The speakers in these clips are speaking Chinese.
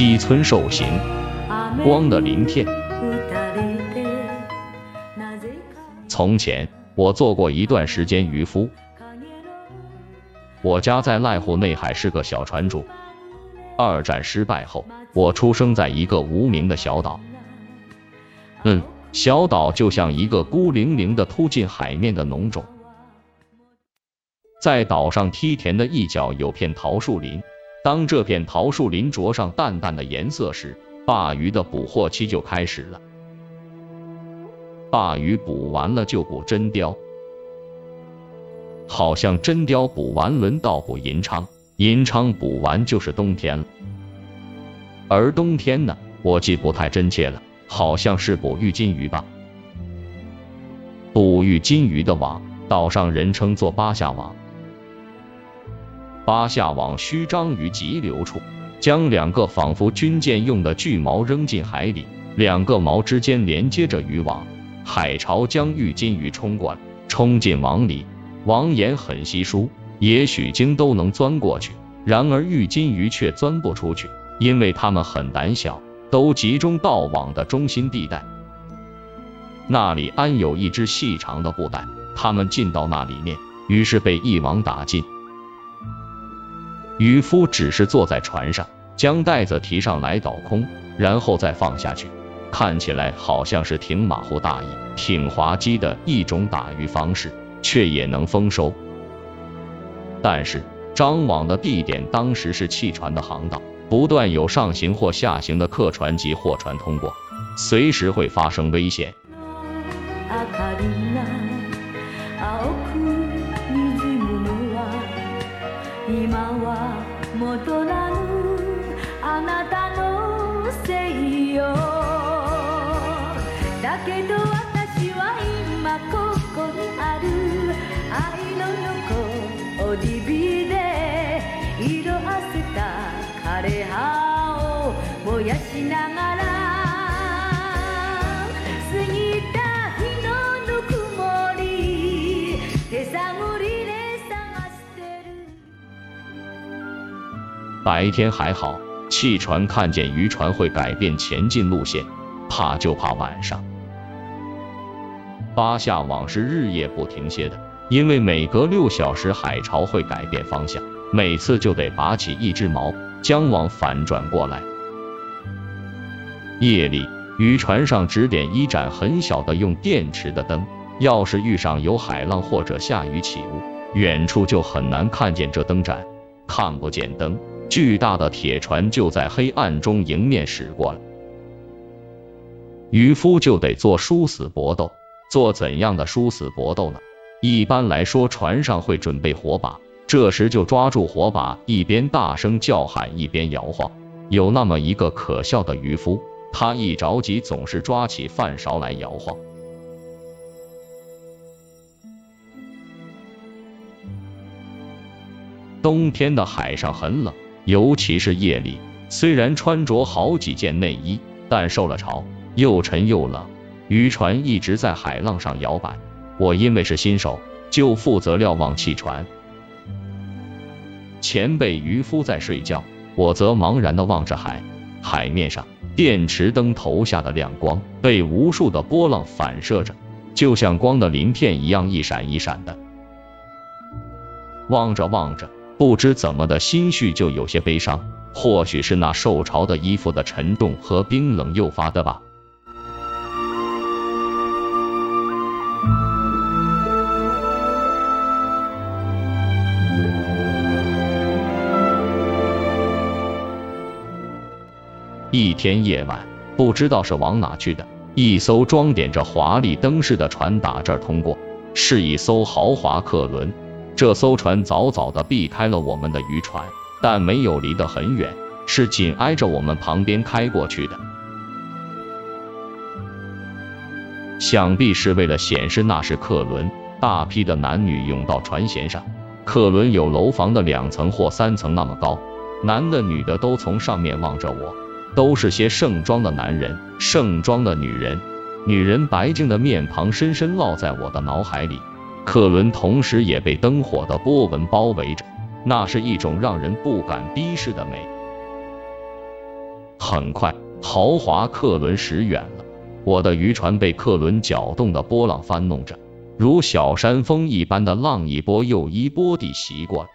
西村受刑，光的鳞片。从前我做过一段时间渔夫，我家在濑户内海是个小船主。二战失败后，我出生在一个无名的小岛。嗯，小岛就像一个孤零零的突进海面的农种。在岛上梯田的一角有片桃树林，当这片桃树林着上淡淡的颜色时，鲅鱼的捕获期就开始了。鲅鱼捕完了就捕真鲷，好像真鲷捕完轮到捕银鲳，银鲳捕完就是冬天了。而冬天呢，我记不太真切了，好像是捕玉金鱼吧。捕玉金鱼的网，岛上人称作八下网。八下网须张于急流处，将两个仿佛军舰用的巨锚扔进海里，两个锚之间连接着渔网，海潮将玉金鱼冲过来，冲进网里。网眼很稀疏，也许鲸都能钻过去，然而玉金鱼却钻不出去，因为它们很胆小，都集中到网的中心地带，那里安有一只细长的布袋，它们进到那里面，于是被一网打尽。渔夫只是坐在船上，将袋子提上来倒空，然后再放下去，看起来好像是挺马虎大意、挺滑稽的一种打鱼方式，却也能丰收。但是张网的地点当时是汽船的航道，不断有上行或下行的客船及货船通过，随时会发生危险。戻らぬあなたのせいよ。だけど私は今ここにある。愛の横おりびで色あせた枯れ葉を燃やしながら白天还好，汽船看见渔船会改变前进路线，怕就怕晚上。八下网是日夜不停歇的，因为每隔六小时海潮会改变方向，每次就得拔起一只锚，将网反转过来。夜里，渔船上只点一盏很小的用电池的灯，要是遇上有海浪或者下雨起雾，远处就很难看见这灯盏，看不见灯。巨大的铁船就在黑暗中迎面驶过来，渔夫就得做殊死搏斗。做怎样的殊死搏斗呢？一般来说，船上会准备火把，这时就抓住火把，一边大声叫喊，一边摇晃。有那么一个可笑的渔夫，他一着急总是抓起饭勺来摇晃。冬天的海上很冷。尤其是夜里，虽然穿着好几件内衣，但受了潮，又沉又冷。渔船一直在海浪上摇摆。我因为是新手，就负责瞭望汽船。前辈渔夫在睡觉，我则茫然的望着海。海面上电池灯投下的亮光，被无数的波浪反射着，就像光的鳞片一样一闪一闪的。望着望着。不知怎么的心绪就有些悲伤，或许是那受潮的衣服的沉重和冰冷诱发的吧。一天夜晚，不知道是往哪去的，一艘装点着华丽灯饰的船打这儿通过，是一艘豪华客轮。这艘船早早的避开了我们的渔船，但没有离得很远，是紧挨着我们旁边开过去的。想必是为了显示那是客轮，大批的男女涌到船舷上。客轮有楼房的两层或三层那么高，男的女的都从上面望着我，都是些盛装的男人，盛装的女人，女人白净的面庞深深烙在我的脑海里。客轮同时也被灯火的波纹包围着，那是一种让人不敢逼视的美。很快，豪华客轮驶远了，我的渔船被客轮搅动的波浪翻弄着，如小山峰一般的浪一波又一波地袭过。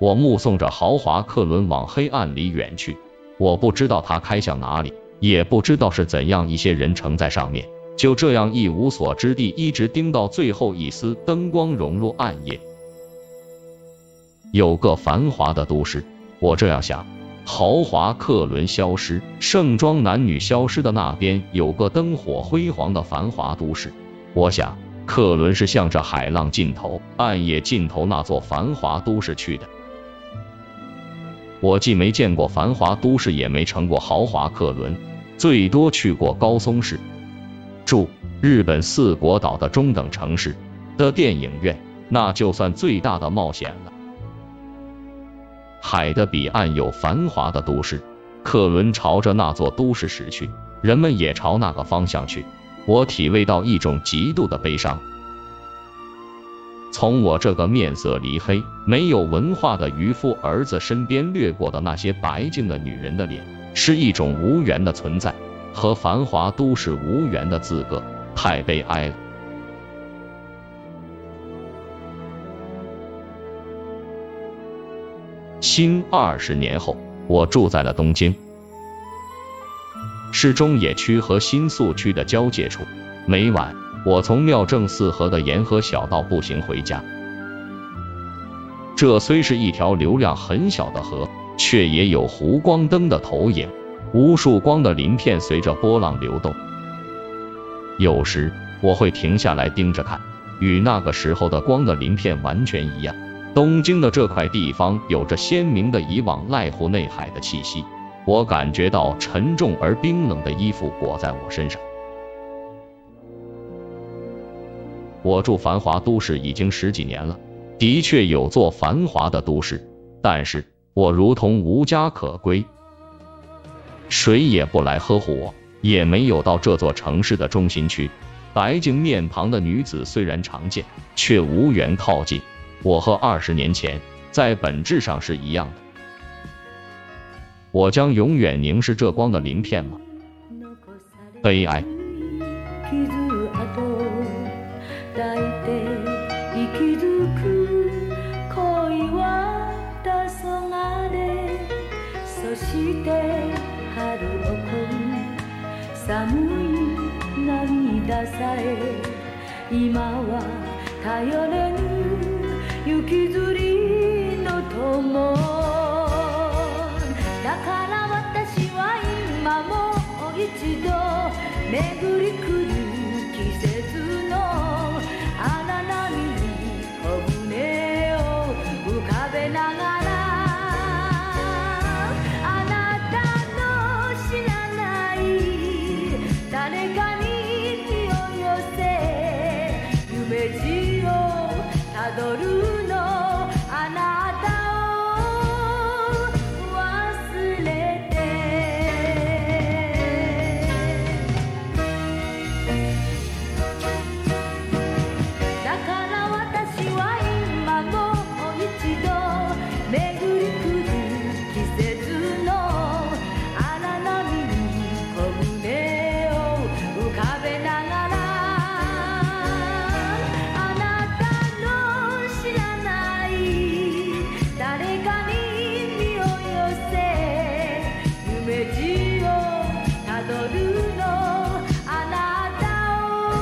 我目送着豪华客轮往黑暗里远去，我不知道它开向哪里，也不知道是怎样一些人乘在上面，就这样一无所知地一直盯到最后一丝灯光融入暗夜。有个繁华的都市，我这样想。豪华客轮消失，盛装男女消失的那边有个灯火辉煌的繁华都市。我想，客轮是向着海浪尽头、暗夜尽头那座繁华都市去的。我既没见过繁华都市，也没乘过豪华客轮，最多去过高松市，住日本四国岛的中等城市的电影院，那就算最大的冒险了。海的彼岸有繁华的都市，客轮朝着那座都市驶去，人们也朝那个方向去。我体味到一种极度的悲伤。从我这个面色黧黑、没有文化的渔夫儿子身边掠过的那些白净的女人的脸，是一种无缘的存在，和繁华都市无缘的资格，太悲哀了。新二十年后，我住在了东京市中野区和新宿区的交界处，每晚。我从妙正四河的沿河小道步行回家。这虽是一条流量很小的河，却也有湖光灯的投影，无数光的鳞片随着波浪流动。有时我会停下来盯着看，与那个时候的光的鳞片完全一样。东京的这块地方有着鲜明的以往濑户内海的气息，我感觉到沉重而冰冷的衣服裹在我身上。我住繁华都市已经十几年了，的确有座繁华的都市，但是我如同无家可归，谁也不来呵护我，也没有到这座城市的中心区。白净面庞的女子虽然常见，却无缘靠近。我和二十年前在本质上是一样的。我将永远凝视这光的鳞片吗？悲哀。寒い涙さえ今は頼れぬ雪吊りの友だから私は今もう一度巡り来る